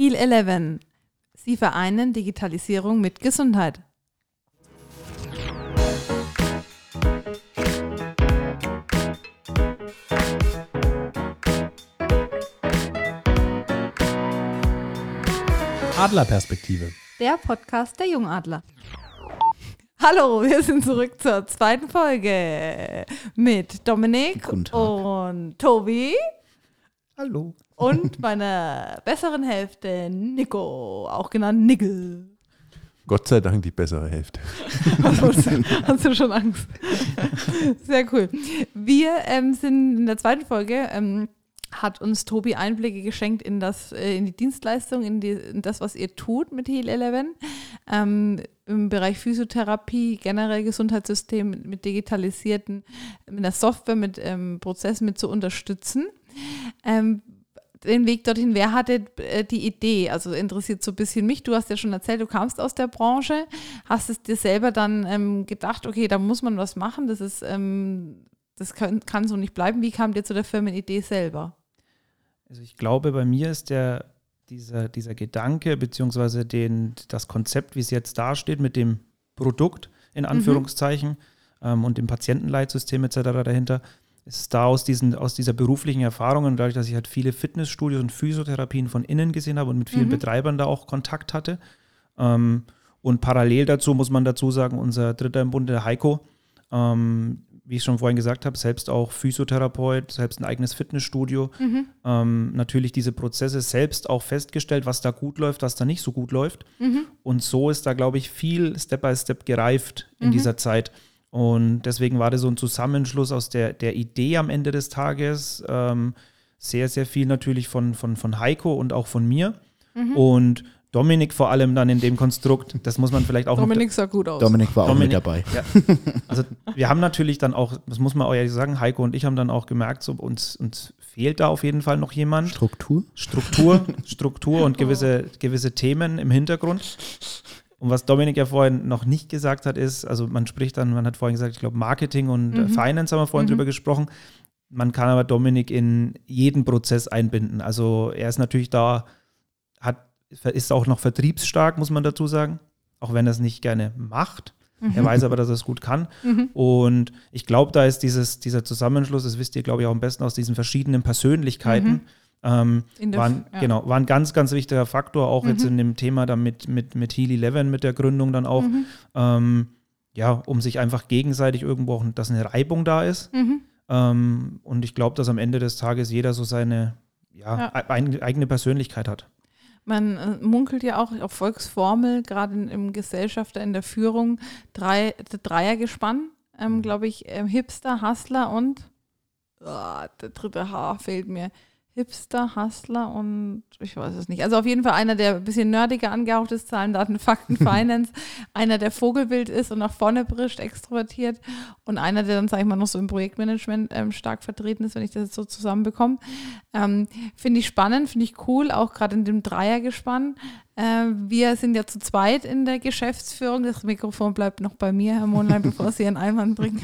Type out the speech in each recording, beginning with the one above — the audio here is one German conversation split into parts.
Heal 11. Sie vereinen Digitalisierung mit Gesundheit. Adlerperspektive. Der Podcast der Jungadler. Hallo, wir sind zurück zur zweiten Folge mit Dominik und Tobi Hallo. und meiner besseren Hälfte Nico, auch genannt Nickel. Gott sei Dank die bessere Hälfte. Hast du schon Angst? Sehr cool. Wir ähm, sind in der zweiten Folge, ähm, hat uns Tobi Einblicke geschenkt in, das, äh, in die Dienstleistung, in, die, in das, was ihr tut mit Heal 11. Ähm, Im Bereich Physiotherapie, generell Gesundheitssystem mit, digitalisierten, mit einer Software, mit ähm, Prozessen mit zu unterstützen. Ähm, den Weg dorthin, wer hatte äh, die Idee? Also interessiert so ein bisschen mich. Du hast ja schon erzählt, du kamst aus der Branche, hast es dir selber dann ähm, gedacht, okay, da muss man was machen, das ist, ähm, das kann, kann so nicht bleiben. Wie kam dir zu der Firmenidee selber? Also ich glaube, bei mir ist der, dieser, dieser Gedanke beziehungsweise den, das Konzept, wie es jetzt dasteht, mit dem Produkt in Anführungszeichen ähm, und dem Patientenleitsystem etc. dahinter, ist da aus, diesen, aus dieser beruflichen Erfahrung und dadurch, dass ich halt viele Fitnessstudios und Physiotherapien von innen gesehen habe und mit vielen Mhm. Betreibern da auch Kontakt hatte. Ähm, und parallel dazu muss man dazu sagen, unser Dritter im Bunde, der Heiko, ähm, wie ich schon vorhin gesagt habe, selbst auch Physiotherapeut, selbst ein eigenes Fitnessstudio, Mhm. ähm, natürlich diese Prozesse selbst auch festgestellt, was da gut läuft, was da nicht so gut läuft. Mhm. Und so ist da, glaube ich, viel Step by Step gereift in Mhm. dieser Zeit. Und deswegen war das so ein Zusammenschluss aus der, der Idee am Ende des Tages. Ähm, sehr, sehr viel natürlich von, von, von Heiko und auch von mir. Mhm. Und Dominik vor allem dann in dem Konstrukt, das muss man vielleicht auch noch Dominik sah gut aus. Dominik war auch Dominik. mit dabei. ja. Also wir haben natürlich dann auch, das muss man auch ehrlich sagen, Heiko und ich haben dann auch gemerkt, so uns, uns fehlt da auf jeden Fall noch jemand. Struktur? Struktur, Struktur und gewisse, gewisse Themen im Hintergrund. Und was Dominik ja vorhin noch nicht gesagt hat, ist, also man spricht dann, man hat vorhin gesagt, ich glaube Marketing und äh, Mhm. Finance haben wir vorhin Mhm. drüber gesprochen. Man kann aber Dominik in jeden Prozess einbinden. Also er ist natürlich da, hat, ist auch noch vertriebsstark, muss man dazu sagen. Auch wenn er es nicht gerne macht. Er weiß aber, dass er es gut kann. Mhm. Und ich glaube, da ist dieses, dieser Zusammenschluss, das wisst ihr, glaube ich, auch am besten aus diesen verschiedenen Persönlichkeiten, Mhm. Ähm, In der war, F- ein, ja. genau, war ein ganz, ganz wichtiger Faktor, auch jetzt Mhm. in dem Thema dann mit, mit, mit Heal 11, mit der Gründung dann auch, Mhm. ähm, ja, um sich einfach gegenseitig irgendwo auch, dass eine Reibung da ist. Mhm. Ähm, und ich glaube, dass am Ende des Tages jeder so seine ja, Ja. ein, eigene Persönlichkeit hat. Man äh, munkelt ja auch auf Volksformel, gerade im Gesellschafter, in der Führung, drei, Dreiergespann, ähm, glaube ich, ähm, Hipster, Hustler und ah, der dritte H fehlt mir. Hipster, Hustler und ich weiß es nicht. Also auf jeden Fall einer, der ein bisschen nerdiger angehaucht ist, Zahlen, Daten, Fakten, Finance. einer, der Vogelbild ist und nach vorne brischt, extrovertiert. Und einer, der dann, sage ich mal, noch so im Projektmanagement ähm, stark vertreten ist, wenn ich das jetzt so zusammenbekomme. Ähm, finde ich spannend, finde ich cool, auch gerade in dem Dreiergespann. Äh, wir sind ja zu zweit in der Geschäftsführung. Das Mikrofon bleibt noch bei mir, Herr Mondlein, bevor Sie Ihren Einwand bringen.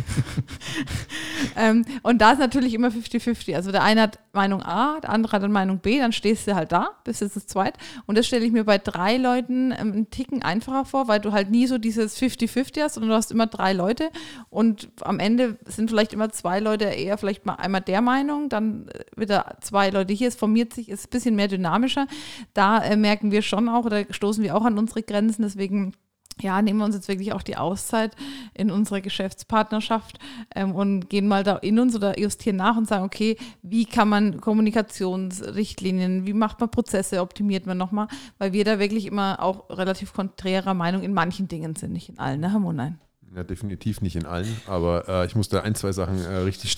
ähm, und da ist natürlich immer 50-50. Also der eine hat Meinung A, der andere hat dann Meinung B, dann stehst du halt da, bist jetzt zu zweit. Und das stelle ich mir bei drei Leuten ähm, einen Ticken einfacher vor, weil du halt nie so dieses 50-50 hast, sondern du hast immer drei Leute. Und am Ende sind vielleicht immer zwei Leute eher vielleicht mal einmal der Meinung, dann äh, wieder zwei Leute hier. Es formiert sich, ist ein bisschen mehr dynamischer. Da äh, merken wir schon auch oder stoßen wir auch an unsere Grenzen. Deswegen ja, nehmen wir uns jetzt wirklich auch die Auszeit in unserer Geschäftspartnerschaft ähm, und gehen mal da in uns oder justieren nach und sagen, okay, wie kann man Kommunikationsrichtlinien, wie macht man Prozesse, optimiert man nochmal, weil wir da wirklich immer auch relativ konträrer Meinung in manchen Dingen sind, nicht in allen, ne, Herr Monein? Ja, definitiv nicht in allen, aber äh, ich muss da ein, zwei Sachen äh, richtig.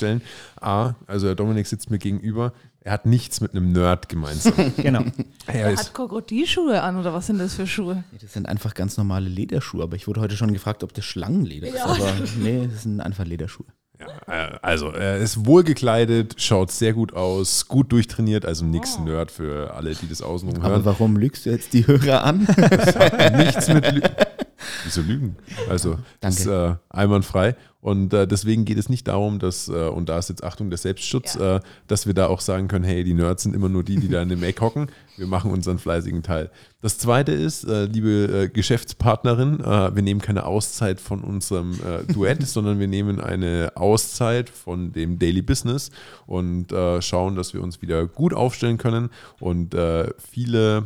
A, also der Dominik sitzt mir gegenüber, er hat nichts mit einem Nerd gemeinsam. Genau. er Er hat Krokodilschuhe an oder was sind das für Schuhe? Nee, Das sind einfach ganz normale Lederschuhe, aber ich wurde heute schon gefragt, ob das Schlangenleder ist. Aber nee, das sind einfach Lederschuhe. Ja, äh, also, er ist wohl gekleidet, schaut sehr gut aus, gut durchtrainiert, also nix Nerd für alle, die das außenrum Aber hören. warum lügst du jetzt die Hörer an? Das hat nichts mit Lü Wieso lügen? Also, das ist Danke. äh, einwandfrei. Und äh, deswegen geht es nicht darum, dass, äh, und da ist jetzt Achtung der Selbstschutz, Ja. äh, dass wir da auch sagen können, hey, die Nerds sind immer nur die, die da in dem Eck hocken. Wir machen unseren fleißigen Teil. Das zweite ist, äh, liebe äh, Geschäftspartnerin, äh, wir nehmen keine Auszeit von unserem Duett, sondern wir nehmen eine Auszeit von dem Daily Business und schauen, dass wir uns wieder gut aufstellen können und viele,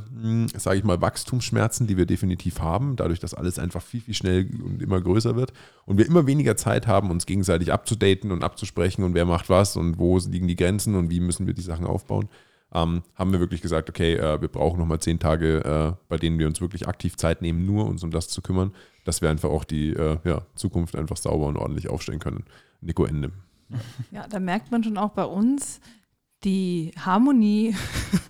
sage ich mal, Wachstumsschmerzen, die wir definitiv haben, dadurch, dass alles einfach viel, viel schnell und immer größer wird und wir immer weniger Zeit haben, uns gegenseitig abzudaten und abzusprechen und wer macht was und wo liegen die Grenzen und wie müssen wir die Sachen aufbauen ähm, haben wir wirklich gesagt, okay, äh, wir brauchen nochmal zehn Tage, äh, bei denen wir uns wirklich aktiv Zeit nehmen, nur uns um das zu kümmern, dass wir einfach auch die äh, ja, Zukunft einfach sauber und ordentlich aufstellen können. Nico Ende. Ja, da merkt man schon auch bei uns die Harmonie.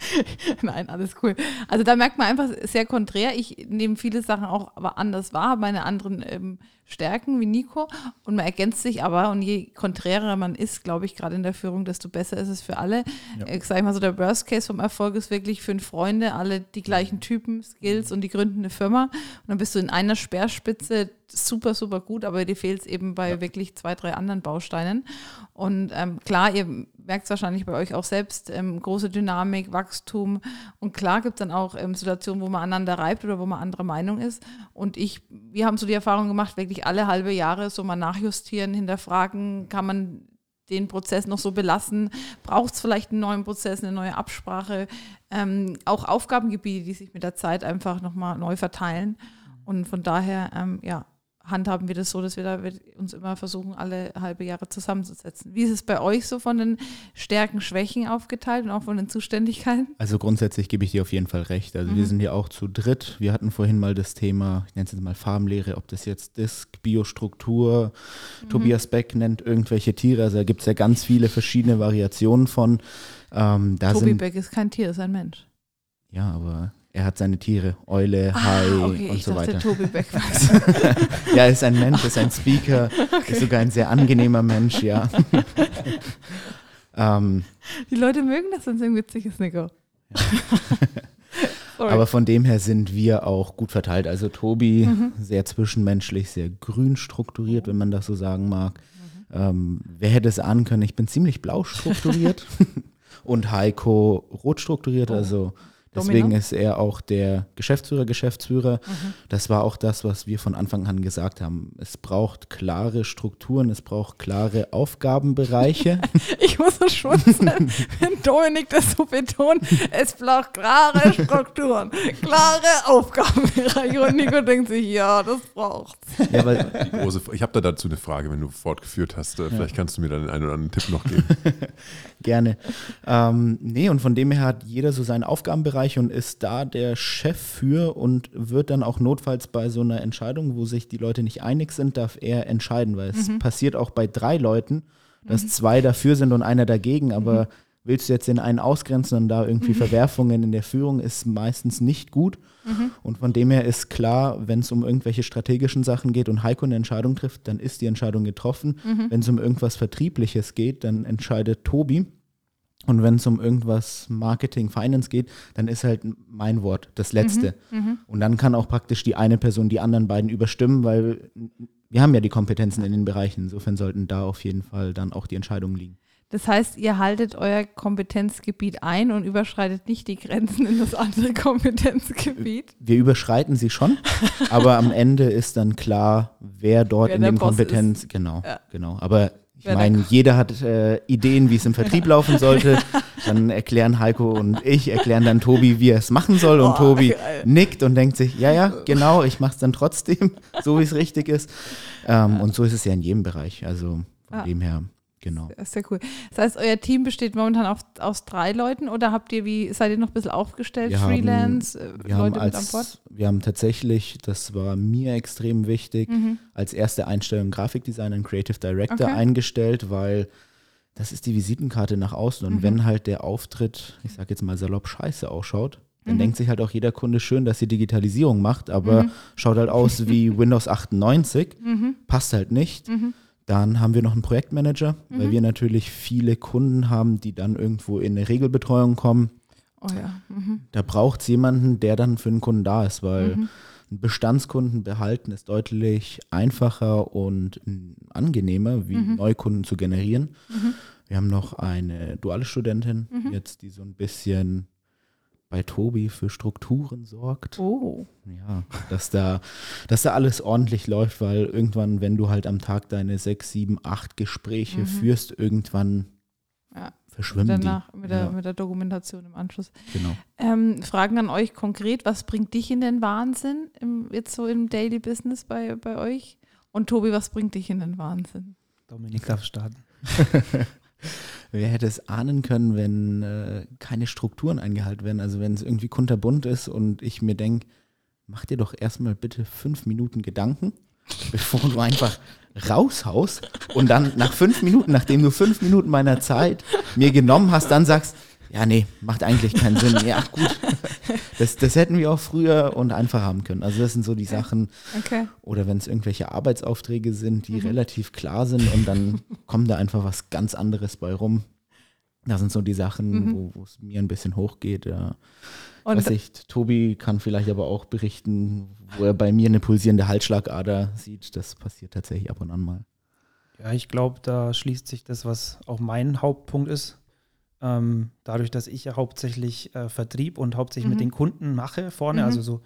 Nein, alles cool. Also da merkt man einfach sehr konträr. Ich nehme viele Sachen auch aber anders wahr, meine anderen ähm, Stärken wie Nico und man ergänzt sich aber und je konträrer man ist, glaube ich, gerade in der Führung, desto besser ist es für alle. Ja. Ich sage mal so, der Worst Case vom Erfolg ist wirklich fünf Freunde, alle die gleichen Typen, Skills und die gründen eine Firma und dann bist du in einer Speerspitze super, super gut, aber dir fehlt es eben bei wirklich zwei, drei anderen Bausteinen. Und ähm, klar, ihr merkt es wahrscheinlich bei euch auch selbst, ähm, große Dynamik, Wachstum. Und klar gibt es dann auch ähm, Situationen, wo man aneinander reibt oder wo man anderer Meinung ist. Und ich, wir haben so die Erfahrung gemacht, wirklich alle halbe Jahre so mal nachjustieren, hinterfragen, kann man den Prozess noch so belassen? Braucht es vielleicht einen neuen Prozess, eine neue Absprache? Ähm, auch Aufgabengebiete, die sich mit der Zeit einfach nochmal neu verteilen. Und von daher, ähm, ja, handhaben wir das so, dass wir da uns immer versuchen, alle halbe Jahre zusammenzusetzen. Wie ist es bei euch so von den Stärken, Schwächen aufgeteilt und auch von den Zuständigkeiten? Also grundsätzlich gebe ich dir auf jeden Fall recht. Also wir sind ja auch zu dritt. Wir hatten vorhin mal das Thema, ich nenne es jetzt mal Farbenlehre, ob das jetzt Disk, Biostruktur, Tobias Beck nennt irgendwelche Tiere. Also da gibt es ja ganz viele verschiedene Variationen von. Ähm, Tobi sind, Beck ist kein Tier, ist ein Mensch. Ja, aber er hat seine Tiere, Eule, Hai Ah, okay, und so dachte, weiter. Tobi Beck. Ja, er ist ein Mensch, ist ein Speaker, ist sogar ein sehr angenehmer Mensch, ja. ähm, Die Leute mögen das, wenn es irgendwie witzig ist, Nico. Aber von dem her sind wir auch gut verteilt. Also Tobi, Mhm. sehr zwischenmenschlich, sehr grün strukturiert, wenn man das so sagen mag. Ähm, wer hätte es ahnen können? Ich bin ziemlich blau strukturiert und Heiko rot strukturiert. Oh. Also deswegen Domino. ist er auch der Geschäftsführer, Geschäftsführer. Mhm. Das war auch das, was wir von Anfang an gesagt haben. Es braucht klare Strukturen, es braucht klare Aufgabenbereiche. Ich muss so schmunzeln, wenn Dominik das so betont. Es braucht klare Strukturen, klare Aufgabenbereiche. Und Nico denkt sich, ja, das braucht's. ja, große, ich habe da dazu eine Frage, wenn du fortgeführt hast. Vielleicht kannst du mir dann einen oder anderen Tipp noch geben. Gerne. Ähm, nee, und von dem her hat jeder so seinen Aufgabenbereich und ist da der Chef für und wird dann auch notfalls bei so einer Entscheidung, wo sich die Leute nicht einig sind, darf er entscheiden, weil es passiert auch bei drei Leuten, dass zwei dafür sind und einer dagegen, aber willst du jetzt den einen ausgrenzen und da irgendwie Verwerfungen in der Führung ist meistens nicht gut. Und von dem her ist klar, wenn es um irgendwelche strategischen Sachen geht und Heiko eine Entscheidung trifft, dann ist die Entscheidung getroffen. Wenn es um irgendwas Vertriebliches geht, dann entscheidet Tobi. Und wenn es um irgendwas Marketing, Finance geht, dann ist halt mein Wort das Letzte. Und dann kann auch praktisch die eine Person die anderen beiden überstimmen, weil wir haben ja die Kompetenzen in den Bereichen. Insofern sollten da auf jeden Fall dann auch die Entscheidungen liegen. Das heißt, ihr haltet euer Kompetenzgebiet ein und überschreitet nicht die Grenzen in das andere Kompetenzgebiet. Wir überschreiten sie schon, aber am Ende ist dann klar, wer dort Wer in dem Kompetenz, genau, Ja. genau. Aber ich meine, jeder hat äh, Ideen, wie es im Vertrieb laufen sollte. Dann erklären Heiko und ich erklären dann Tobi, wie er es machen soll. Und Oh, Tobi geil. nickt und denkt sich, ja, ja, genau, ich mache es dann trotzdem, so wie es richtig ist. Ähm, Und so ist es ja in jedem Bereich. Also von Ja. dem her, genau. Das ist sehr cool. Das heißt, euer Team besteht momentan auf, aus drei Leuten oder habt ihr wie, seid ihr noch ein bisschen aufgestellt? Wir haben- Freelance, äh, Wir haben, Leute mit an Bord? als, wir haben tatsächlich, das war mir extrem wichtig, Mhm. als erste Einstellung Grafikdesigner und Creative Director Okay. eingestellt, weil das ist die Visitenkarte nach außen. Und Mhm. wenn halt der Auftritt, ich sag jetzt mal salopp, scheiße ausschaut, dann Mhm. denkt sich halt auch jeder Kunde schön, dass sie Digitalisierung macht, aber Mhm. schaut halt aus wie Windows 98, Mhm. passt halt nicht. Dann haben wir noch einen Projektmanager, weil Mhm. wir natürlich viele Kunden haben, die dann irgendwo in eine Regelbetreuung kommen. Oh ja. Mhm. Da braucht es jemanden, der dann für den Kunden da ist, weil Mhm. einen Bestandskunden behalten ist deutlich einfacher und angenehmer, wie Mhm. Neukunden zu generieren. Mhm. Wir haben noch eine duale Studentin, Mhm. jetzt, die so ein bisschen bei Tobi für Strukturen sorgt. Oh. Ja, dass da, dass da alles ordentlich läuft, weil irgendwann, wenn du halt am Tag deine sechs, sieben, acht Gespräche Mhm. führst, irgendwann Ja. verschwimmen Danach mit der, Ja. mit der Dokumentation im Anschluss. die. Genau. Ähm, Fragen an euch konkret, was bringt dich in den Wahnsinn, im, jetzt so im Daily Business bei, bei euch? Und Tobi, was bringt dich in den Wahnsinn? Dominik darf starten. Wer hätte es ahnen können, wenn äh, keine Strukturen eingehalten werden? Also wenn es irgendwie kunterbunt ist und ich mir denke, mach dir doch erstmal bitte fünf Minuten Gedanken, bevor du einfach raushaust und dann nach fünf Minuten, nachdem du fünf Minuten meiner Zeit mir genommen hast, dann sagst, ja, nee, macht eigentlich keinen Sinn. Ja, gut. Das, das hätten wir auch früher und einfach haben können. Also das sind so die Sachen, Okay. oder wenn es irgendwelche Arbeitsaufträge sind, die relativ klar sind und dann kommt da einfach was ganz anderes bei rum. Das sind so die Sachen, Mhm. wo wo es mir ein bisschen hochgeht. Ja. Und Weiß ich, Tobi kann vielleicht aber auch berichten, wo er bei mir eine pulsierende Halsschlagader sieht. Das passiert tatsächlich ab und an mal. Ja, ich glaube, da schließt sich das, was auch mein Hauptpunkt ist. Ähm, dadurch, dass ich ja hauptsächlich äh, Vertrieb und hauptsächlich Mhm. mit den Kunden mache vorne, Mhm. also so,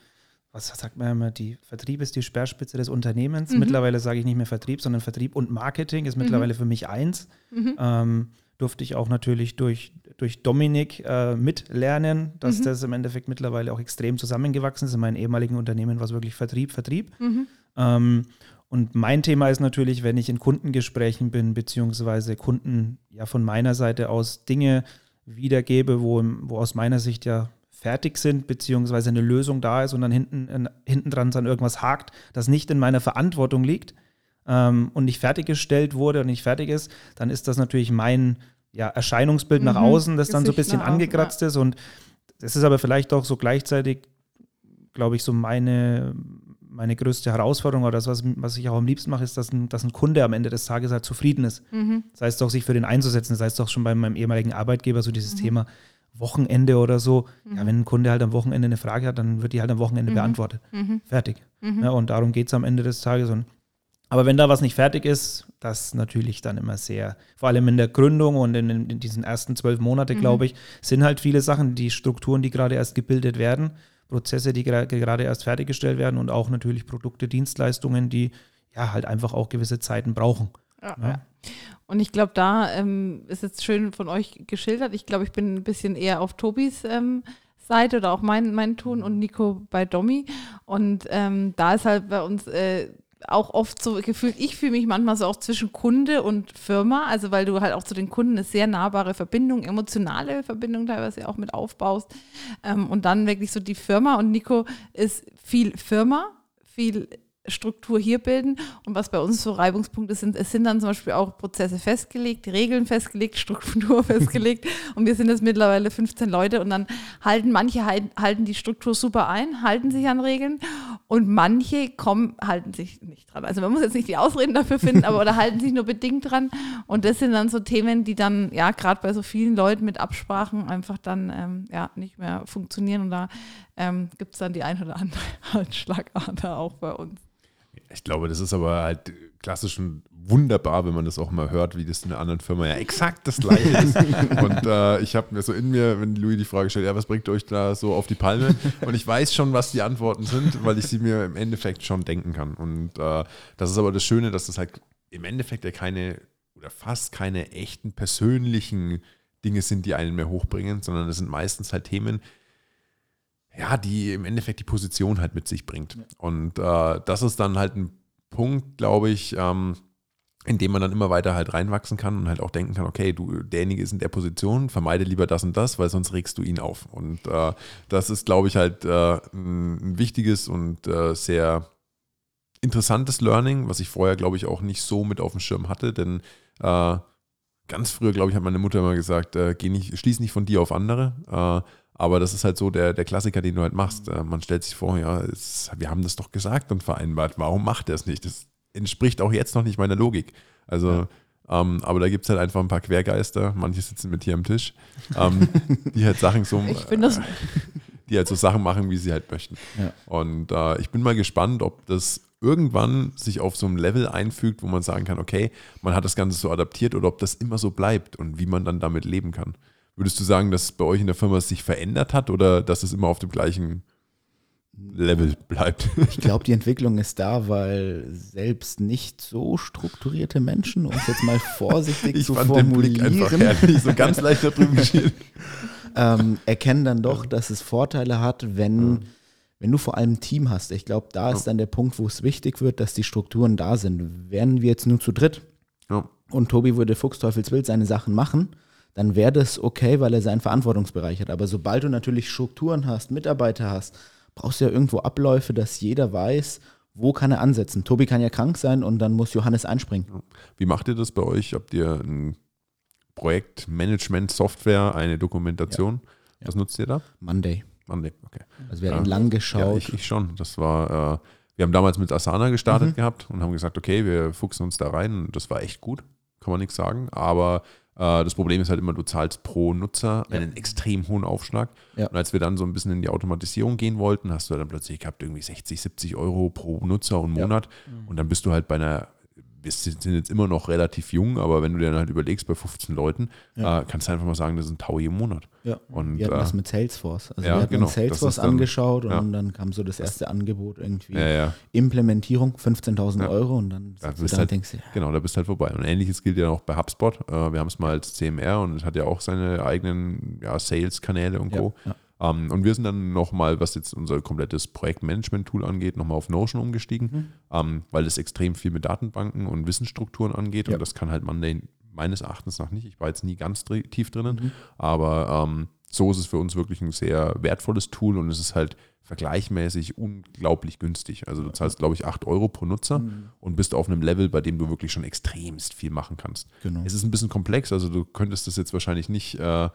was sagt man immer, die Vertrieb ist die Speerspitze des Unternehmens. Mhm. Mittlerweile sage ich nicht mehr Vertrieb, sondern Vertrieb und Marketing ist mittlerweile für mich eins. mhm. Ähm, durfte ich auch natürlich durch, durch Dominik äh, mitlernen, dass Mhm. das im Endeffekt mittlerweile auch extrem zusammengewachsen ist. In meinem ehemaligen Unternehmen war es wirklich Vertrieb, Vertrieb. Mhm. Ähm, und mein Thema ist natürlich, wenn ich in Kundengesprächen bin, beziehungsweise Kunden ja von meiner Seite aus Dinge wiedergebe, wo, wo aus meiner Sicht ja fertig sind, beziehungsweise eine Lösung da ist und dann hinten, in, hinten dran dann irgendwas hakt, das nicht in meiner Verantwortung liegt ähm, und nicht fertiggestellt wurde und nicht fertig ist, dann ist das natürlich mein ja, Erscheinungsbild nach Mhm. außen, das dann so ein Gesicht bisschen nach angekratzt ist und das ist aber vielleicht auch so gleichzeitig, glaube ich, so meine, meine größte Herausforderung oder das, was, was ich auch am liebsten mache, ist, dass ein, dass ein Kunde am Ende des Tages halt zufrieden ist. Mhm. Das heißt doch, sich für den einzusetzen. Das heißt doch schon bei meinem ehemaligen Arbeitgeber so dieses Mhm. Thema Wochenende oder so. Ja, Mhm. wenn ein Kunde halt am Wochenende eine Frage hat, dann wird die halt am Wochenende Mhm. beantwortet. Mhm. Fertig. Mhm. Ja, und darum geht es am Ende des Tages. Und, aber wenn da was nicht fertig ist, das natürlich dann immer sehr, vor allem in der Gründung und in, in diesen ersten zwölf Monate, glaube ich, sind halt viele Sachen, die Strukturen, die gerade erst gebildet werden, Prozesse, die gerade erst fertiggestellt werden und auch natürlich Produkte, Dienstleistungen, die ja halt einfach auch gewisse Zeiten brauchen. Ja, Ja. ja. Und ich glaube, da ähm, ist jetzt schön von euch geschildert. Ich glaube, ich bin ein bisschen eher auf Tobis ähm, Seite oder auch mein, mein Ton und Nico bei Domi. Und ähm, da ist halt bei uns äh, auch oft so gefühlt, ich fühle mich manchmal so auch zwischen Kunde und Firma, also weil du halt auch zu den Kunden eine sehr nahbare Verbindung, emotionale Verbindung teilweise auch mit aufbaust. Ähm, und dann wirklich so die Firma und Nico ist viel Firma, viel Struktur hier bilden. Und was bei uns so Reibungspunkte sind, es sind dann zum Beispiel auch Prozesse festgelegt, Regeln festgelegt, Struktur festgelegt. Und wir sind jetzt mittlerweile 15 Leute und dann halten manche halt- halten die Struktur super ein, halten sich an Regeln und manche kommen, halten sich nicht dran. Also man muss jetzt nicht die Ausreden dafür finden, aber oder halten sich nur bedingt dran. Und das sind dann so Themen, die dann, ja, gerade bei so vielen Leuten mit Absprachen einfach dann ähm, ja, nicht mehr funktionieren. Und da ähm, gibt es dann die ein oder andere Halsschlagader auch bei uns. Ich glaube, das ist aber halt klassisch und wunderbar, wenn man das auch mal hört, wie das in einer anderen Firma ja exakt das gleiche ist. Und äh, ich habe mir so in mir, wenn Louis die Frage stellt, ja, was bringt euch da so auf die Palme? Und ich weiß schon, was die Antworten sind, weil ich sie mir im Endeffekt schon denken kann. Und äh, das ist aber das Schöne, dass das halt im Endeffekt ja keine oder fast keine echten persönlichen Dinge sind, die einen mehr hochbringen, sondern das sind meistens halt Themen, ja, die im Endeffekt die Position halt mit sich bringt. Und äh, das ist dann halt ein Punkt, glaube ich, ähm, in dem man dann immer weiter halt reinwachsen kann und halt auch denken kann, okay, du, derjenige ist in der Position, vermeide lieber das und das, weil sonst regst du ihn auf. Und äh, das ist, glaube ich, halt äh, ein, wichtiges und äh, sehr interessantes Learning, was ich vorher, glaube ich, auch nicht so mit auf dem Schirm hatte, denn äh, ganz früher, glaube ich, hat meine Mutter immer gesagt, äh, geh nicht, schließ nicht von dir auf andere. Äh, aber das ist halt so der, der Klassiker, den du halt machst. Äh, man stellt sich vor, ja, es, wir haben das doch gesagt und vereinbart. Warum macht er es nicht? Das entspricht auch jetzt noch nicht meiner Logik. Also, ähm, aber da gibt es halt einfach ein paar Quergeister. Manche sitzen mit hier am Tisch, ähm, die halt Sachen so, Ich finde das, die die halt so Sachen machen, wie sie halt möchten. Ja. Und äh, ich bin mal gespannt, ob das irgendwann sich auf so einem Level einfügt, wo man sagen kann, okay, man hat das Ganze so adaptiert oder ob das immer so bleibt und wie man dann damit leben kann. Würdest du sagen, dass bei euch in der Firma es sich verändert hat oder dass es immer auf dem gleichen Level bleibt? Ich glaube, die Entwicklung ist da, weil selbst nicht so strukturierte Menschen, um es jetzt mal vorsichtig Ich zu fand den Blick einfach formulieren, herrlich, so ganz leicht da drüben ähm, erkennen dann doch, dass es Vorteile hat, wenn, wenn du vor allem ein Team hast. Ich glaube, da ist dann der Punkt, wo es wichtig wird, dass die Strukturen da sind. Wären wir jetzt nur zu dritt Ja. und Tobi würde Fuchsteufelswild seine Sachen machen, dann wäre das okay, weil er seinen Verantwortungsbereich hat. Aber sobald du natürlich Strukturen hast, Mitarbeiter hast, brauchst du ja irgendwo Abläufe, dass jeder weiß, wo kann er ansetzen. Tobi kann ja krank sein und dann muss Johannes einspringen. Wie macht ihr das bei euch? Habt ihr ein Projektmanagement-Software, eine Dokumentation? Ja. Was nutzt ihr da? Monday. Monday, okay. Also wir Ja. haben lang Ja, geschaut. ich, ich schon. Das war, äh, wir haben damals mit Asana gestartet Mhm. gehabt und haben gesagt, okay, wir fuchsen uns da rein. Und das war echt gut, kann man nichts sagen. Aber äh, das Problem ist halt immer, du zahlst pro Nutzer Ja. einen extrem hohen Aufschlag. Ja. Und als wir dann so ein bisschen in die Automatisierung gehen wollten, hast du dann plötzlich gehabt, irgendwie 60, 70 Euro pro Nutzer und Ja. Monat. Und dann bist du halt bei einer, wir sind jetzt immer noch relativ jung, aber wenn du dir dann halt überlegst, bei 15 Leuten, Ja. äh, kannst du einfach mal sagen, das ist ein Taui im Monat. ja. Und, wir hatten äh, das mit Salesforce. Also ja, wir hatten genau. uns Das Salesforce dann- angeschaut und ja. dann kam so das erste Angebot irgendwie. Implementierung 15.000 Ja. Euro und dann Da du bist da halt- denkst, dir, Genau, da bist du halt vorbei. Und ähnliches gilt ja auch bei HubSpot. Äh, wir haben es mal als CMR und es hat ja auch seine eigenen Sales-Kanäle und ja, Co. Ähm, und wir sind dann nochmal, was jetzt unser komplettes Projektmanagement-Tool angeht, nochmal auf Notion umgestiegen, Mhm. ähm, weil es extrem viel mit Datenbanken und Wissensstrukturen angeht. Ja. Und das kann halt Monday meines Erachtens nach nicht. Ich war jetzt nie ganz tief drinnen, Mhm. aber ähm, so ist es für uns wirklich ein sehr wertvolles Tool und es ist halt vergleichmäßig unglaublich günstig. Also du zahlst, glaube ich, 8 Euro pro Nutzer Mhm. und bist auf einem Level, bei dem du wirklich schon extremst viel machen kannst. Genau. Es ist ein bisschen komplex, also du könntest das jetzt wahrscheinlich nicht äh,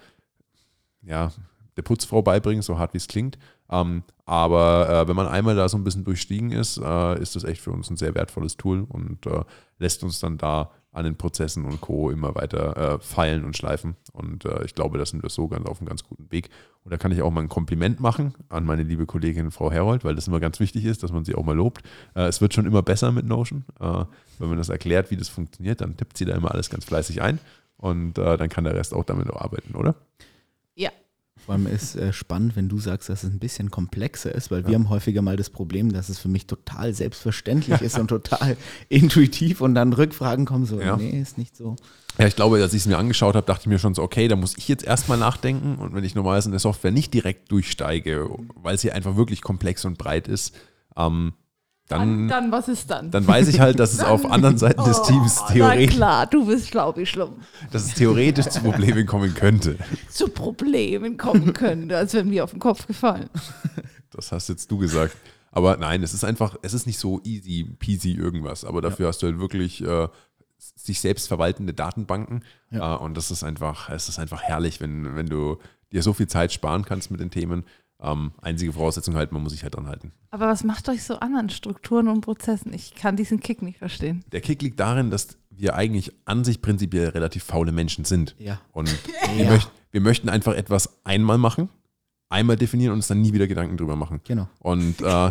ja, der Putzfrau beibringen, so hart wie es klingt. Ähm, aber äh, wenn man einmal da so ein bisschen durchstiegen ist, äh, ist das echt für uns ein sehr wertvolles Tool und äh, lässt uns dann da an den Prozessen und Co. immer weiter äh, feilen und schleifen. Und äh, ich glaube, da sind wir so ganz auf einem ganz guten Weg. Und da kann ich auch mal ein Kompliment machen an meine liebe Kollegin Frau Herold, weil das immer ganz wichtig ist, dass man sie auch mal lobt. Äh, es wird schon immer besser mit Notion. Wenn man das erklärt, wie das funktioniert, dann tippt sie da immer alles ganz fleißig ein. Und dann kann der Rest auch damit arbeiten, oder? Ja. Vor allem ist äh, spannend, wenn du sagst, dass es ein bisschen komplexer ist, weil wir haben häufiger mal das Problem, dass es für mich total selbstverständlich ist und total intuitiv und dann Rückfragen kommen so, Ja. nee, ist nicht so. Ja, ich glaube, als ich es mir angeschaut habe, dachte ich mir schon so, okay, da muss ich jetzt erstmal nachdenken. Und wenn ich normalerweise in der Software nicht direkt durchsteige, weil sie einfach wirklich komplex und breit ist, ähm, Dann, dann, was ist dann? dann weiß ich halt, dass es auf anderen Seiten des Teams Oh, Na theoretisch, klar, du bist schlau wie schlumm. dass es theoretisch zu Problemen kommen könnte. Zu Problemen kommen können, als wenn mir auf den Kopf gefallen. Das hast jetzt du gesagt. Aber nein, es ist einfach, es ist nicht so easy peasy irgendwas. Aber dafür hast du halt wirklich äh, sich selbst verwaltende Datenbanken. Ja. Äh, und das ist einfach, es ist einfach herrlich, wenn, wenn du dir so viel Zeit sparen kannst mit den Themen. Ähm, einzige Voraussetzung halt, man muss sich halt dran halten. Aber was macht euch so an an Strukturen und Prozessen? Ich kann diesen Kick nicht verstehen. Der Kick liegt darin, dass wir eigentlich an sich prinzipiell relativ faule Menschen sind. Ja. Und wir, Ja. möcht, wir möchten einfach etwas einmal machen, einmal definieren und uns dann nie wieder Gedanken drüber machen. Genau. Und äh,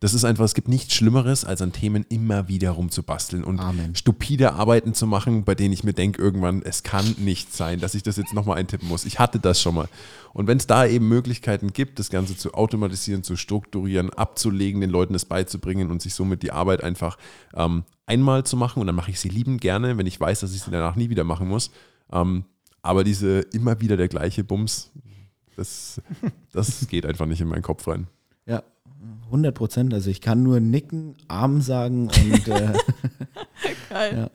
das ist einfach, es gibt nichts Schlimmeres, als an Themen immer wieder rumzubasteln und Amen. stupide Arbeiten zu machen, bei denen ich mir denke, irgendwann, es kann nicht sein, dass ich das jetzt nochmal eintippen muss. Ich hatte das schon mal. Und wenn es da eben Möglichkeiten gibt, das Ganze zu automatisieren, zu strukturieren, abzulegen, den Leuten das beizubringen und sich somit die Arbeit einfach ähm, einmal zu machen, und dann mache ich sie liebend gerne, wenn ich weiß, dass ich sie danach nie wieder machen muss. Ähm, aber diese immer wieder der gleiche Bums, das, das geht einfach nicht in meinen Kopf rein. Ja, 100 Prozent. Also ich kann nur nicken, Arm sagen und äh, Geil. Ja.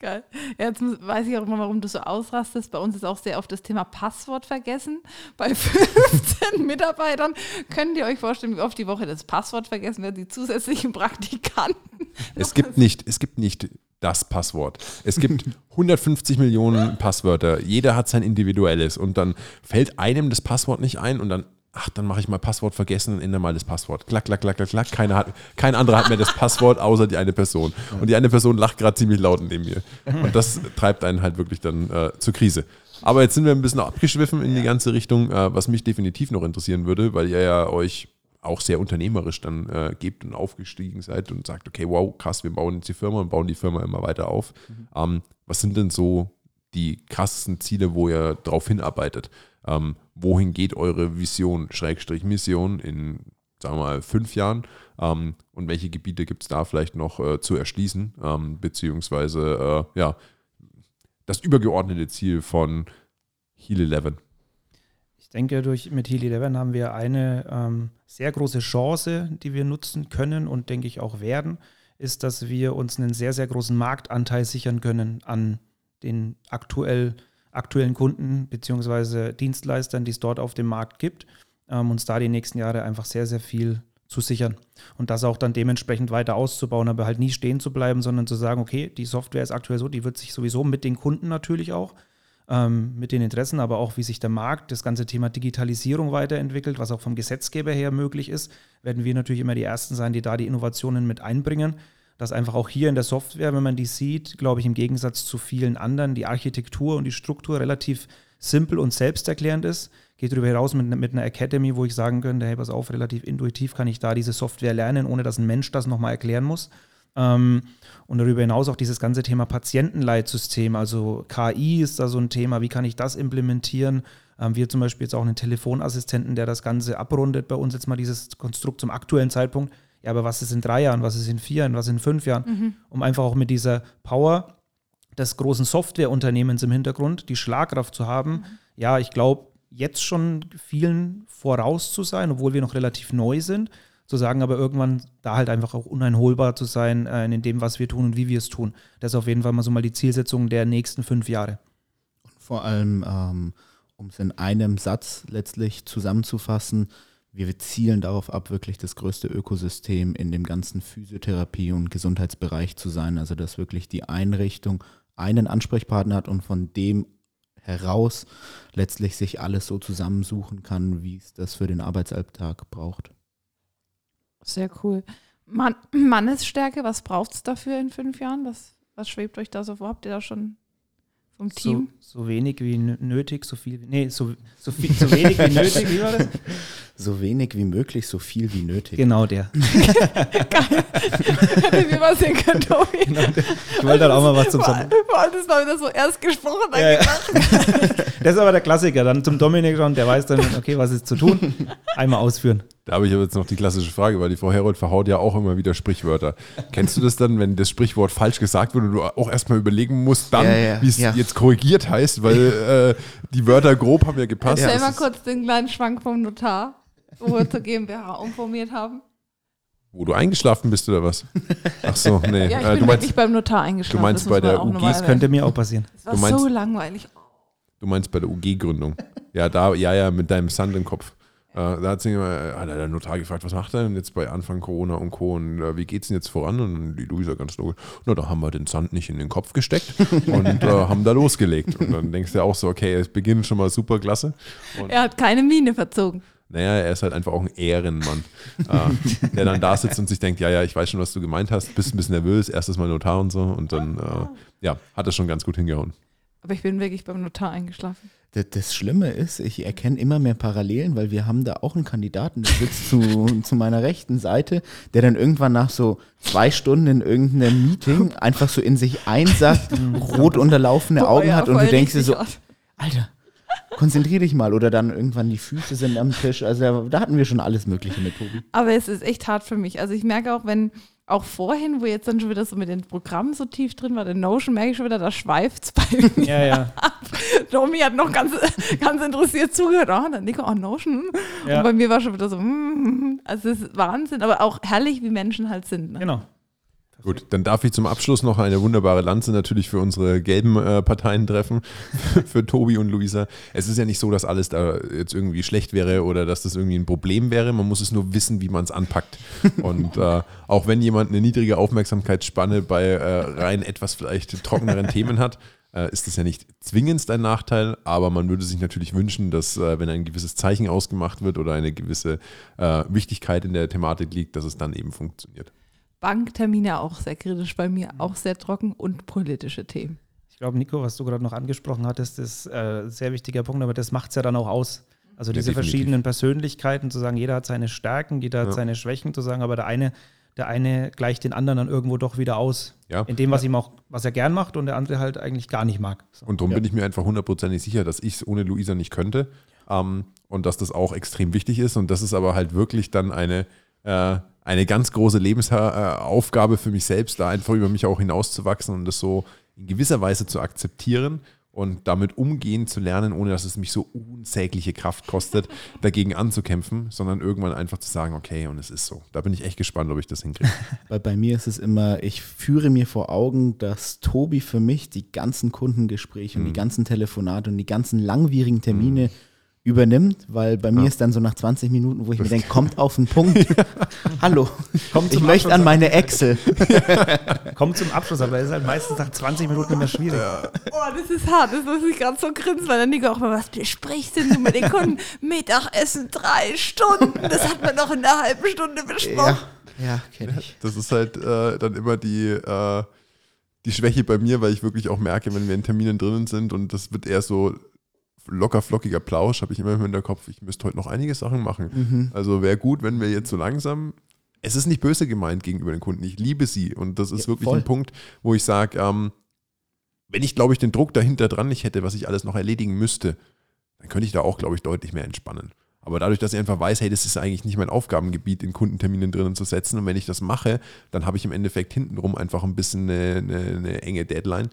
Geil. Jetzt muss- weiß ich auch immer, warum du so ausrastest. Bei uns ist auch sehr oft das Thema Passwort vergessen. Bei 15 Mitarbeitern könnt ihr euch vorstellen, wie oft die Woche das Passwort vergessen wird, die zusätzlichen Praktikanten. Es gibt nicht, es gibt nicht das Passwort. Es gibt 150 Millionen Passwörter. Jeder hat sein individuelles und dann fällt einem das Passwort nicht ein und dann, ach, dann mache ich mal Passwort vergessen und ändere mal das Passwort. Klack, klack, klack, klack, klack. Keiner hat, kein anderer hat mehr das Passwort außer die eine Person. Und die eine Person lacht gerade ziemlich laut neben mir. Und das treibt einen halt wirklich dann äh, zur Krise. Aber jetzt sind wir ein bisschen abgeschwiffen in die ganze Richtung, äh, was mich definitiv noch interessieren würde, weil ihr ja euch auch sehr unternehmerisch dann äh, gebt und aufgestiegen seid und sagt, okay, wow, krass, wir bauen jetzt die Firma und bauen die Firma immer weiter auf. Mhm. Ähm, was sind denn so die krassesten Ziele, wo ihr darauf hinarbeitet? Ähm, wohin geht eure Vision, Schrägstrich Mission in, sagen wir mal, fünf Jahren? Ähm, und welche Gebiete gibt es da vielleicht noch äh, zu erschließen? Ähm, beziehungsweise, äh, ja, das übergeordnete Ziel von Heal 11? Ich denke, durch, mit Heal 11 haben wir eine ähm, sehr große Chance, die wir nutzen können und denke ich auch werden, ist, dass wir uns einen sehr, sehr großen Marktanteil sichern können an den aktuell, aktuellen Kunden bzw. Dienstleistern, die es dort auf dem Markt gibt, ähm, uns da die nächsten Jahre einfach sehr, sehr viel zu sichern und das auch dann dementsprechend weiter auszubauen, aber halt nie stehen zu bleiben, sondern zu sagen, okay, die Software ist aktuell so, die wird sich sowieso mit den Kunden natürlich auch, ähm, mit den Interessen, aber auch wie sich der Markt, das ganze Thema Digitalisierung weiterentwickelt, was auch vom Gesetzgeber her möglich ist, werden wir natürlich immer die Ersten sein, die da die Innovationen mit einbringen. Dass einfach auch hier in der Software, wenn man die sieht, glaube ich, im Gegensatz zu vielen anderen, die Architektur und die Struktur relativ simpel und selbsterklärend ist geht darüber hinaus mit, mit einer Academy, wo ich sagen könnte, hey, pass auf, relativ intuitiv kann ich da diese Software lernen, ohne dass ein Mensch das nochmal erklären muss. Ähm, und darüber hinaus auch dieses ganze Thema Patientenleitsystem, also KI ist da so ein Thema, wie kann ich das implementieren? Ähm, wir zum Beispiel jetzt auch einen Telefonassistenten, der das Ganze abrundet bei uns jetzt mal dieses Konstrukt zum aktuellen Zeitpunkt. Ja, aber was ist in drei Jahren, was ist in vier Jahren, was ist in fünf Jahren? Mhm. Um einfach auch mit dieser Power des großen Softwareunternehmens im Hintergrund die Schlagkraft zu haben. Mhm. Ja, ich glaube, jetzt schon vielen voraus zu sein, obwohl wir noch relativ neu sind, zu sagen, aber irgendwann da halt einfach auch uneinholbar zu sein äh, in dem, was wir tun und wie wir es tun. Das ist auf jeden Fall mal so mal die Zielsetzung der nächsten fünf Jahre. Vor allem, ähm, um es in einem Satz letztlich zusammenzufassen, wir zielen darauf ab, wirklich das größte Ökosystem in dem ganzen Physiotherapie- und Gesundheitsbereich zu sein. Also dass wirklich die Einrichtung einen Ansprechpartner hat und von dem heraus letztlich sich alles so zusammensuchen kann, wie es das für den Arbeitsalltag braucht. Sehr cool. Mann, Mannesstärke, was braucht es dafür in fünf Jahren? Was, was schwebt euch da so vor? Habt ihr da schon vom Team? So, so wenig wie nötig, so viel, nee, so, so, viel, so wenig wie nötig, wie war das? So wenig wie möglich, so viel wie nötig. Genau der. Geil. Hätte mir was sehen können, Tobi. Genau ich wollte dann auch mal was zum Sommer. Das war wieder so erst gesprochen, dann ja, ja. Das ist aber der Klassiker. Dann zum Dominik schon, der weiß dann, okay, was ist zu tun. Einmal ausführen. Da habe ich aber jetzt noch die klassische Frage, weil die Frau Herold verhaut ja auch immer wieder Sprichwörter. Kennst du das dann, wenn das Sprichwort falsch gesagt wird und du auch erstmal überlegen musst, dann, ja, ja, wie es ja. jetzt korrigiert heißt, weil äh, die Wörter grob haben ja gepasst. Erzähl mal kurz den kleinen Schwank vom Notar wo wir zur GmbH umformiert haben. Wo du eingeschlafen bist oder was? Ach so, nee. Ja, ich äh, bin du meinst, bei dem Notar eingeschlafen. Du meinst bei der UG? Das könnte mir auch passieren. Das war meinst, so langweilig. Du meinst bei der UG-Gründung. Ja, da, ja, ja, mit deinem Sand im Kopf. Äh, da hat, sich immer, hat der Notar gefragt, was macht er denn jetzt bei Anfang Corona und Co. Und äh, wie geht es denn jetzt voran? Und die Luisa ganz logisch, na, da haben wir den Sand nicht in den Kopf gesteckt und äh, haben da losgelegt. Und dann denkst du auch so, okay, es beginnt schon mal super klasse. Und er hat keine Miene verzogen. Naja, er ist halt einfach auch ein Ehrenmann, äh, der dann da sitzt und sich denkt, ja, ja, ich weiß schon, was du gemeint hast, bist ein bisschen nervös, erstes Mal Notar und so und dann, äh, ja, hat das schon ganz gut hingehauen. Aber ich bin wirklich beim Notar eingeschlafen. Das, Schlimme ist, ich erkenne immer mehr Parallelen, weil wir haben da auch einen Kandidaten, der sitzt zu, zu meiner rechten Seite, der dann irgendwann nach so zwei Stunden in irgendeinem Meeting einfach so in sich einsackt, rot unterlaufene Augen oh, ja, hat und du denkst dir so, Alter, konzentrier dich mal. Oder dann irgendwann die Füße sind am Tisch. Also da hatten wir schon alles Mögliche mit Tobi. Aber es ist echt hart für mich. Also ich merke auch, wenn, auch vorhin, wo jetzt dann schon wieder so mit den Programmen so tief drin war, der Notion, merke ich schon wieder, da schweift es bei mir. Ja, ja. Domi hat noch ganz, ganz interessiert zugehört. Oh, dann Nico, oh, Notion. Ja. Und bei mir war schon wieder so, mm, also es ist Wahnsinn, aber auch herrlich, wie Menschen halt sind. Ne? Genau. Gut, dann darf ich zum Abschluss noch eine wunderbare Lanze natürlich für unsere gelben äh, Parteien treffen, für Tobi und Luisa. Es ist ja nicht so, dass alles da jetzt irgendwie schlecht wäre oder dass das irgendwie ein Problem wäre. Man muss es nur wissen, wie man es anpackt. Und äh, auch wenn jemand eine niedrige Aufmerksamkeitsspanne bei äh, rein etwas vielleicht trockeneren Themen hat, äh, ist das ja nicht zwingend ein Nachteil, aber man würde sich natürlich wünschen, dass äh, wenn ein gewisses Zeichen ausgemacht wird oder eine gewisse äh, Wichtigkeit in der Thematik liegt, dass es dann eben funktioniert. Banktermine auch sehr kritisch bei mir, auch sehr trocken und politische Themen. Ich glaube, Nico, was du gerade noch angesprochen hattest, ist äh, ein sehr wichtiger Punkt, aber das macht es ja dann auch aus. Also diese definitiv. verschiedenen Persönlichkeiten, zu sagen, jeder hat seine Stärken, jeder Ja. hat seine Schwächen, zu sagen, aber der eine, der eine gleicht den anderen dann irgendwo doch wieder aus. Ja. In dem, was ihm auch, was er gern macht und der andere halt eigentlich gar nicht mag. So. Und darum Ja. bin ich mir einfach hundertprozentig sicher, dass ich es ohne Luisa nicht könnte. Ähm, und dass das auch extrem wichtig ist. Und das ist aber halt wirklich dann eine, äh, eine ganz große Lebensaufgabe für mich selbst, da einfach über mich auch hinauszuwachsen und das so in gewisser Weise zu akzeptieren und damit umgehen zu lernen, ohne dass es mich so unsägliche Kraft kostet, dagegen anzukämpfen, sondern irgendwann einfach zu sagen, okay, und es ist so. Da bin ich echt gespannt, ob ich das hinkriege. Bei, bei mir ist es immer, ich führe mir vor Augen, dass Tobi für mich die ganzen Kundengespräche und Mhm. die ganzen Telefonate und die ganzen langwierigen Termine übernimmt, weil bei mir Ja. ist dann so nach 20 Minuten, wo ich mir denke, kommt auf den Punkt. Hallo, Kommt ich möchte Abschluss. an meine Excel. Kommt zum Abschluss, aber es ist halt meistens nach 20 Minuten immer schwierig. Oh, das ist hart. Das muss ich gerade so grinsen, weil der Nico auch mal, was besprichst denn du mit den Kunden? Mittagessen drei Stunden. Das hat man noch in einer halben Stunde besprochen. Ja, ja kenne ich. Das ist halt äh, dann immer die, äh, die Schwäche bei mir, weil ich wirklich auch merke, wenn wir in Terminen drinnen sind und das wird eher so locker flockiger Plausch, habe ich immer im Hinterkopf, ich müsste heute noch einige Sachen machen. Mhm. Also wäre gut, wenn wir jetzt so langsam. Es ist nicht böse gemeint gegenüber den Kunden. Ich liebe sie und das ist Ja, wirklich voll. ein Punkt, wo ich sage, ähm, wenn ich, glaube ich, den Druck dahinter dran nicht hätte, was ich alles noch erledigen müsste, dann könnte ich da auch, glaube ich, deutlich mehr entspannen. Aber dadurch, dass ich einfach weiß, hey, das ist eigentlich nicht mein Aufgabengebiet, in Kundenterminen drinnen zu setzen. Und wenn ich das mache, dann habe ich im Endeffekt hintenrum einfach ein bisschen eine, eine, eine enge Deadline.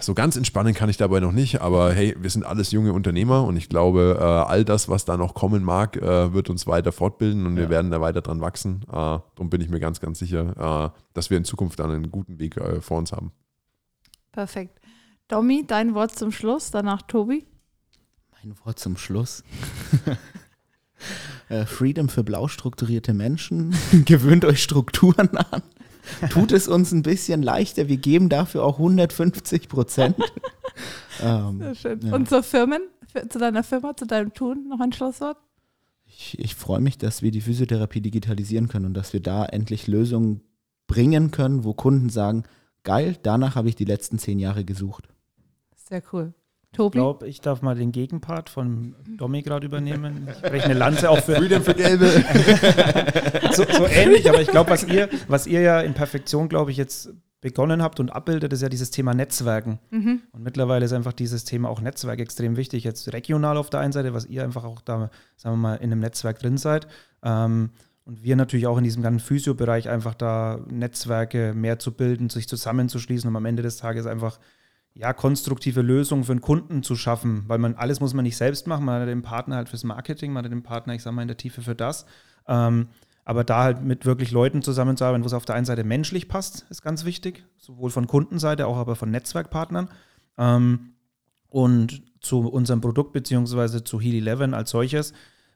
So ganz entspannen kann ich dabei noch nicht, aber hey, wir sind alles junge Unternehmer und ich glaube, äh, all das, was da noch kommen mag, äh, wird uns weiter fortbilden und wir Ja. werden da weiter dran wachsen. Äh, darum bin ich mir ganz, ganz sicher, äh, dass wir in Zukunft dann einen guten Weg vor uns haben. Perfekt. Domi, dein Wort zum Schluss, danach Tobi. Mein Wort zum Schluss. Freedom für blau strukturierte Menschen. Gewöhnt euch Strukturen an. Tut es uns ein bisschen leichter. Wir geben dafür auch 150 Prozent. ähm, Sehr schön. Ja. Und zur Firmen, für, zu deiner Firma, zu deinem Tun, noch ein Schlusswort? ich ich freue mich, dass wir die Physiotherapie digitalisieren können und dass wir da endlich Lösungen bringen können, wo Kunden sagen, geil, danach habe ich die letzten zehn Jahre gesucht. Sehr cool. Ich Tobi? glaube, ich darf mal den Gegenpart von Domi gerade übernehmen. Ich breche eine Lanze auch für, Freedom für Gelbe. so, so ähnlich, aber ich glaube, was ihr, was ihr ja in Perfektion, glaube ich, jetzt begonnen habt und abbildet, ist ja dieses Thema Netzwerken. Mhm. Und mittlerweile ist einfach dieses Thema auch Netzwerk extrem wichtig. Jetzt regional auf der einen Seite, was ihr einfach auch da, sagen wir mal, in einem Netzwerk drin seid. Ähm, und wir natürlich auch in diesem ganzen Physio-Bereich einfach da Netzwerke mehr zu bilden, sich zusammenzuschließen, um am Ende des Tages einfach ja, konstruktive Lösungen für den Kunden zu schaffen, weil man alles muss man nicht selbst machen, man hat den Partner halt fürs Marketing, man hat den Partner, ich sag mal, in der Tiefe für das. Ähm, aber da halt mit wirklich Leuten zusammenzuarbeiten, wo es auf der einen Seite menschlich passt, ist ganz wichtig, sowohl von Kundenseite, auch aber von Netzwerkpartnern. Ähm, und zu unserem Produkt beziehungsweise zu Heal 11 als solches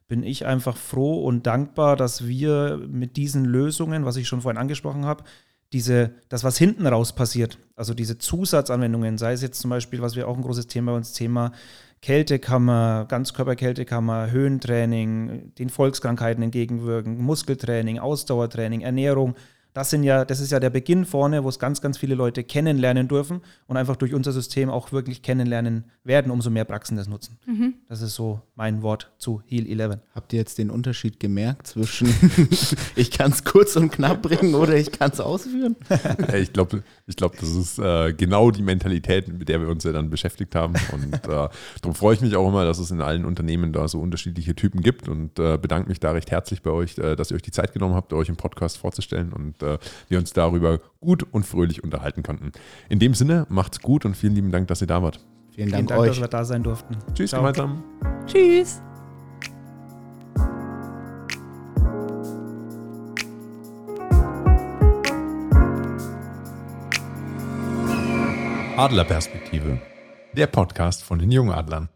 bin ich einfach froh und dankbar, dass wir mit diesen Lösungen, was ich schon vorhin angesprochen habe, diese, das, was hinten raus passiert, also diese Zusatzanwendungen, sei es jetzt zum Beispiel, was wir auch ein großes Thema bei uns, Thema Kältekammer, Ganzkörperkältekammer, Höhentraining, den Volkskrankheiten entgegenwirken, Muskeltraining, Ausdauertraining, Ernährung. Das sind ja, das ist ja der Beginn vorne, wo es ganz, ganz viele Leute kennenlernen dürfen und einfach durch unser System auch wirklich kennenlernen werden, umso mehr Praxen das nutzen. Mhm. Das ist so mein Wort zu Heal 11. Habt ihr jetzt den Unterschied gemerkt zwischen ich kann es kurz und knapp bringen oder ich kann es ausführen? Ich glaube, ich glaub, das ist äh, genau die Mentalität, mit der wir uns ja dann beschäftigt haben. Und äh, darum freue ich mich auch immer, dass es in allen Unternehmen da so unterschiedliche Typen gibt und äh, bedanke mich da recht herzlich bei euch, äh, dass ihr euch die Zeit genommen habt, euch im Podcast vorzustellen und äh, wir uns darüber gut und fröhlich unterhalten konnten. In dem Sinne, macht's gut und vielen lieben Dank, dass ihr da wart. Vielen Vielen Dank, Dank, dass euch. wir da sein durften. Tschüss Ciao. gemeinsam. Tschüss. Adlerperspektive. Der Podcast von den Jungadlern.